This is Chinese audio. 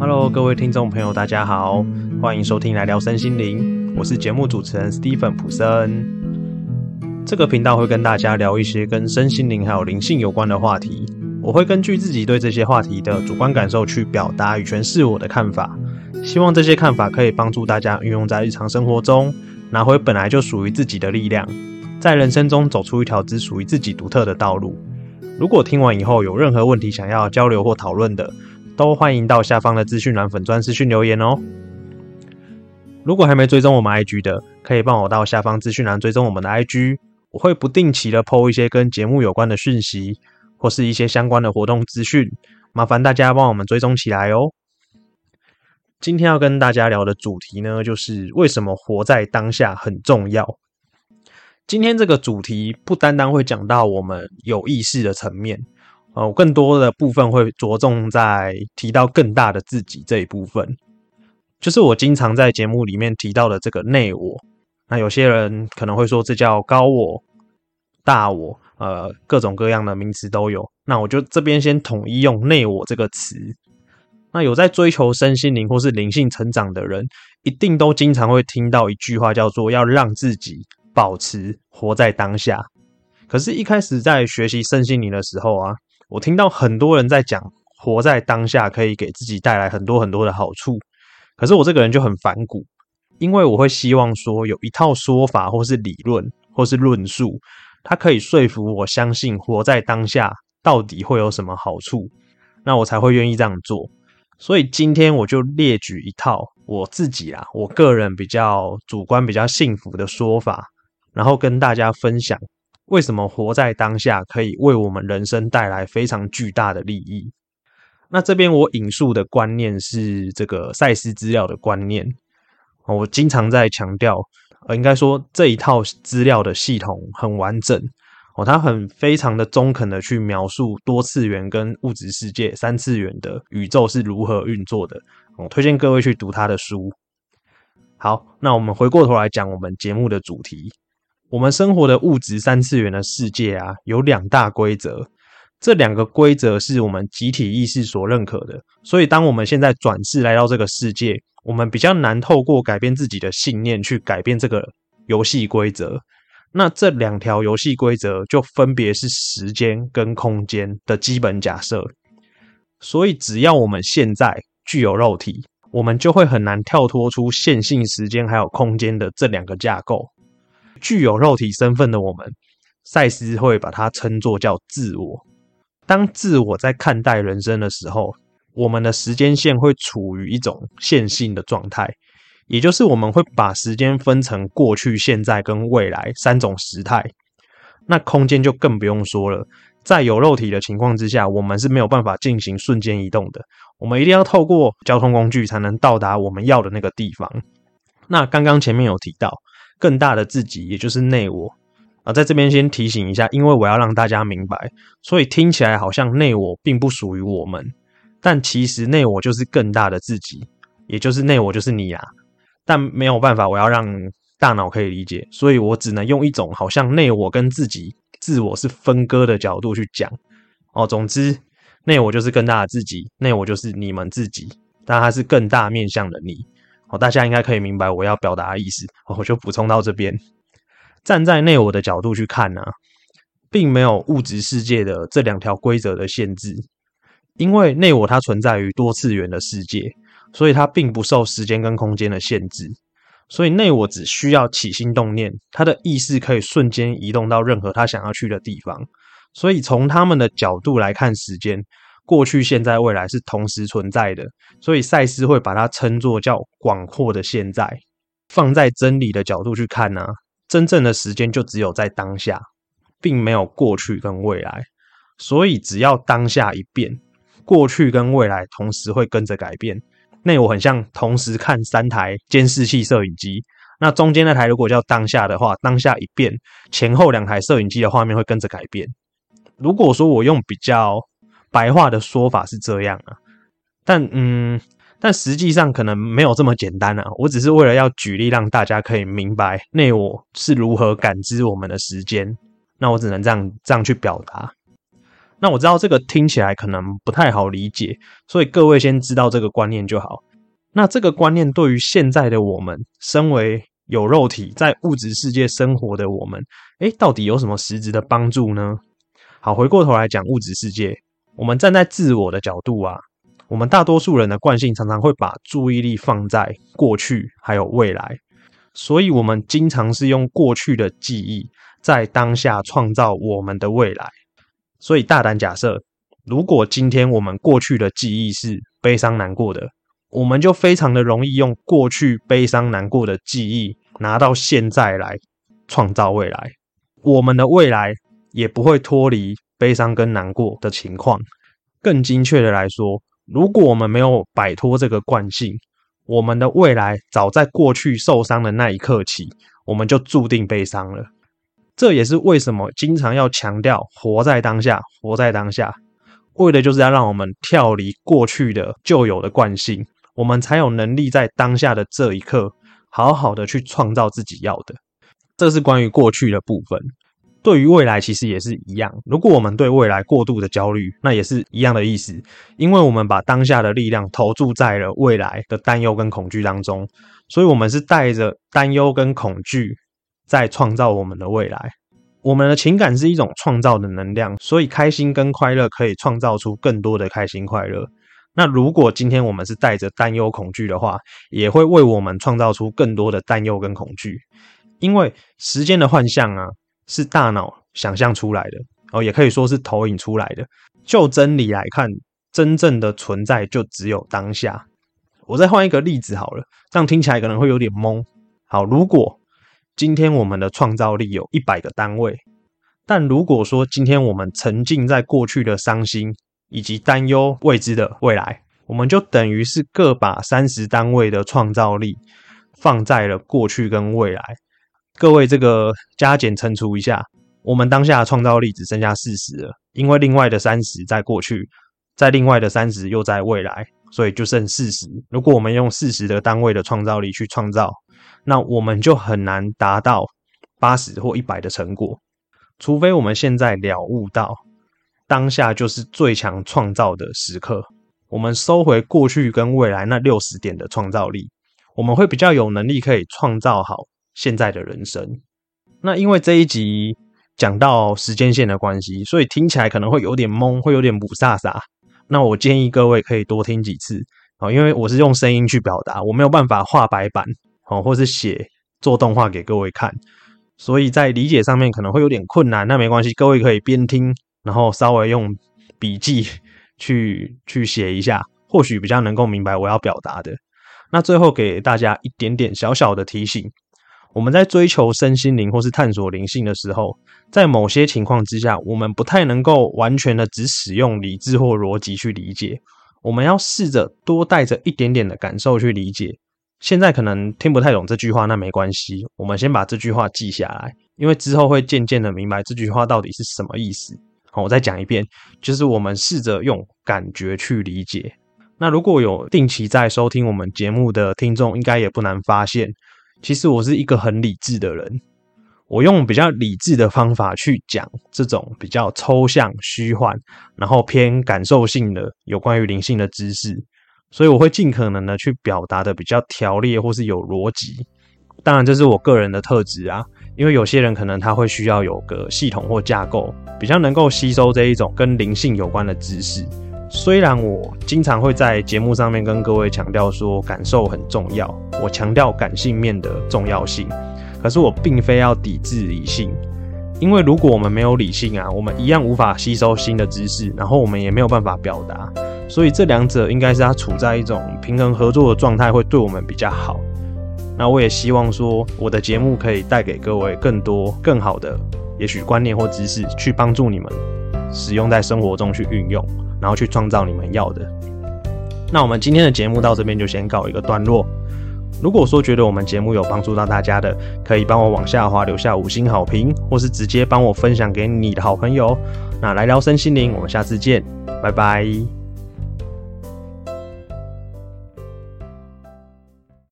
Hello，各位听众朋友，大家好，欢迎收听来聊身心灵，我是节目主持人 Stephen 普森。这个频道会跟大家聊一些跟身心灵还有灵性有关的话题，我会根据自己对这些话题的主观感受去表达与诠释我的看法，希望这些看法可以帮助大家运用在日常生活中，拿回本来就属于自己的力量，在人生中走出一条只属于自己独特的道路。如果听完以后有任何问题想要交流或讨论的，都欢迎到下方的资讯栏粉专私讯留言哦。如果还没追踪我们 IG 的，可以帮我到下方资讯栏追踪我们的 IG，我会不定期的 PO 一些跟节目有关的讯息，或是一些相关的活动资讯，麻烦大家帮我们追踪起来哦。今天要跟大家聊的主题呢，就是为什么活在当下很重要。今天这个主题不单单会讲到我们有意识的层面，呃，更多的部分会着重在提到更大的自己这一部分，就是我经常在节目里面提到的这个内我。那有些人可能会说这叫高我、大我，呃，各种各样的名词都有。那我就这边先统一用内我这个词。那有在追求身心灵或是灵性成长的人，一定都经常会听到一句话，叫做要让自己。保持活在当下。可是，一开始在学习身心灵的时候啊，我听到很多人在讲活在当下可以给自己带来很多很多的好处。可是我这个人就很反骨，因为我会希望说有一套说法，或是理论，或是论述，它可以说服我相信活在当下到底会有什么好处，那我才会愿意这样做。所以今天我就列举一套我自己啊，我个人比较主观、比较幸福的说法。然后跟大家分享，为什么活在当下可以为我们人生带来非常巨大的利益。那这边我引述的观念是这个赛斯资料的观念，我经常在强调，呃，应该说这一套资料的系统很完整哦，它很非常的中肯的去描述多次元跟物质世界三次元的宇宙是如何运作的。我推荐各位去读他的书。好，那我们回过头来讲我们节目的主题。我们生活的物质三次元的世界啊，有两大规则。这两个规则是我们集体意识所认可的。所以，当我们现在转世来到这个世界，我们比较难透过改变自己的信念去改变这个游戏规则。那这两条游戏规则就分别是时间跟空间的基本假设。所以，只要我们现在具有肉体，我们就会很难跳脱出线性时间还有空间的这两个架构。具有肉体身份的我们，赛斯会把它称作叫自我。当自我在看待人生的时候，我们的时间线会处于一种线性的状态，也就是我们会把时间分成过去、现在跟未来三种时态。那空间就更不用说了，在有肉体的情况之下，我们是没有办法进行瞬间移动的。我们一定要透过交通工具才能到达我们要的那个地方。那刚刚前面有提到。更大的自己，也就是内我啊，在这边先提醒一下，因为我要让大家明白，所以听起来好像内我并不属于我们，但其实内我就是更大的自己，也就是内我就是你啊。但没有办法，我要让大脑可以理解，所以我只能用一种好像内我跟自己自我是分割的角度去讲哦。总之，内我就是更大的自己，内我就是你们自己，但它是更大面向的你。哦，大家应该可以明白我要表达的意思，我就补充到这边。站在内我的角度去看呢，并没有物质世界的这两条规则的限制，因为内我它存在于多次元的世界，所以它并不受时间跟空间的限制。所以内我只需要起心动念，他的意识可以瞬间移动到任何他想要去的地方。所以从他们的角度来看，时间。过去、现在、未来是同时存在的，所以赛斯会把它称作叫广阔的现在。放在真理的角度去看呢，真正的时间就只有在当下，并没有过去跟未来。所以只要当下一变，过去跟未来同时会跟着改变。那我很像同时看三台监视器摄影机，那中间那台如果叫当下的话，当下一变，前后两台摄影机的画面会跟着改变。如果说我用比较。白话的说法是这样啊，但嗯，但实际上可能没有这么简单啊。我只是为了要举例，让大家可以明白内我是如何感知我们的时间。那我只能这样这样去表达。那我知道这个听起来可能不太好理解，所以各位先知道这个观念就好。那这个观念对于现在的我们，身为有肉体在物质世界生活的我们，诶，到底有什么实质的帮助呢？好，回过头来讲物质世界，我们站在自我的角度啊，我们大多数人的惯性常常会把注意力放在过去还有未来，所以我们经常是用过去的记忆在当下创造我们的未来。所以大胆假设，如果今天我们过去的记忆是悲伤难过的，我们就非常的容易用过去悲伤难过的记忆拿到现在来创造未来，我们的未来。也不会脱离悲伤跟难过的情况。更精确的来说，如果我们没有摆脱这个惯性，我们的未来早在过去受伤的那一刻起，我们就注定悲伤了。这也是为什么经常要强调活在当下，活在当下，为的就是要让我们跳离过去的旧有的惯性，我们才有能力在当下的这一刻，好好的去创造自己要的。这是关于过去的部分。对于未来其实也是一样。如果我们对未来过度的焦虑，那也是一样的意思。因为我们把当下的力量投注在了未来的担忧跟恐惧当中，所以我们是带着担忧跟恐惧在创造我们的未来。我们的情感是一种创造的能量，所以开心跟快乐可以创造出更多的开心快乐。那如果今天我们是带着担忧恐惧的话，也会为我们创造出更多的担忧跟恐惧。因为时间的幻象啊。是大脑想象出来的哦，也可以说是投影出来的。就真理来看，真正的存在就只有当下。我再换一个例子好了，这样听起来可能会有点懵。好，如果今天我们的创造力有一百个单位，但如果说今天我们沉浸在过去的伤心以及担忧未知的未来，我们就等于是各把三十单位的创造力放在了过去跟未来。各位，这个加减乘除一下，我们当下的创造力只剩下四十了，因为另外的三十在过去，在另外的三十又在未来，所以就剩四十。如果我们用四十的单位的创造力去创造，那我们就很难达到八十或一百的成果，除非我们现在了悟到当下就是最强创造的时刻，我们收回过去跟未来那六十点的创造力，我们会比较有能力可以创造好。现在的人生，那因为这一集讲到时间线的关系，所以听起来可能会有点懵，会有点不飒飒。那我建议各位可以多听几次啊，因为我是用声音去表达，我没有办法画白板哦，或是写做动画给各位看，所以在理解上面可能会有点困难。那没关系，各位可以边听，然后稍微用笔记去去写一下，或许比较能够明白我要表达的。那最后给大家一点点小小的提醒。我们在追求身心灵或是探索灵性的时候，在某些情况之下，我们不太能够完全的只使用理智或逻辑去理解。我们要试着多带着一点点的感受去理解。现在可能听不太懂这句话，那没关系，我们先把这句话记下来，因为之后会渐渐的明白这句话到底是什么意思。好，我再讲一遍，就是我们试着用感觉去理解。那如果有定期在收听我们节目的听众，应该也不难发现。其实我是一个很理智的人，我用比较理智的方法去讲这种比较抽象、虚幻，然后偏感受性的有关于灵性的知识，所以我会尽可能的去表达的比较条列或是有逻辑。当然，这是我个人的特质啊，因为有些人可能他会需要有个系统或架构，比较能够吸收这一种跟灵性有关的知识。虽然我经常会在节目上面跟各位强调说感受很重要，我强调感性面的重要性，可是我并非要抵制理性，因为如果我们没有理性啊，我们一样无法吸收新的知识，然后我们也没有办法表达，所以这两者应该是它处在一种平衡合作的状态，会对我们比较好。那我也希望说我的节目可以带给各位更多更好的，也许观念或知识，去帮助你们使用在生活中去运用。然后去创造你们要的。那我们今天的节目到这边就先告一个段落。如果说觉得我们节目有帮助到大家的，可以帮我往下滑留下五星好评，或是直接帮我分享给你的好朋友。那来聊身心灵，我们下次见，拜拜。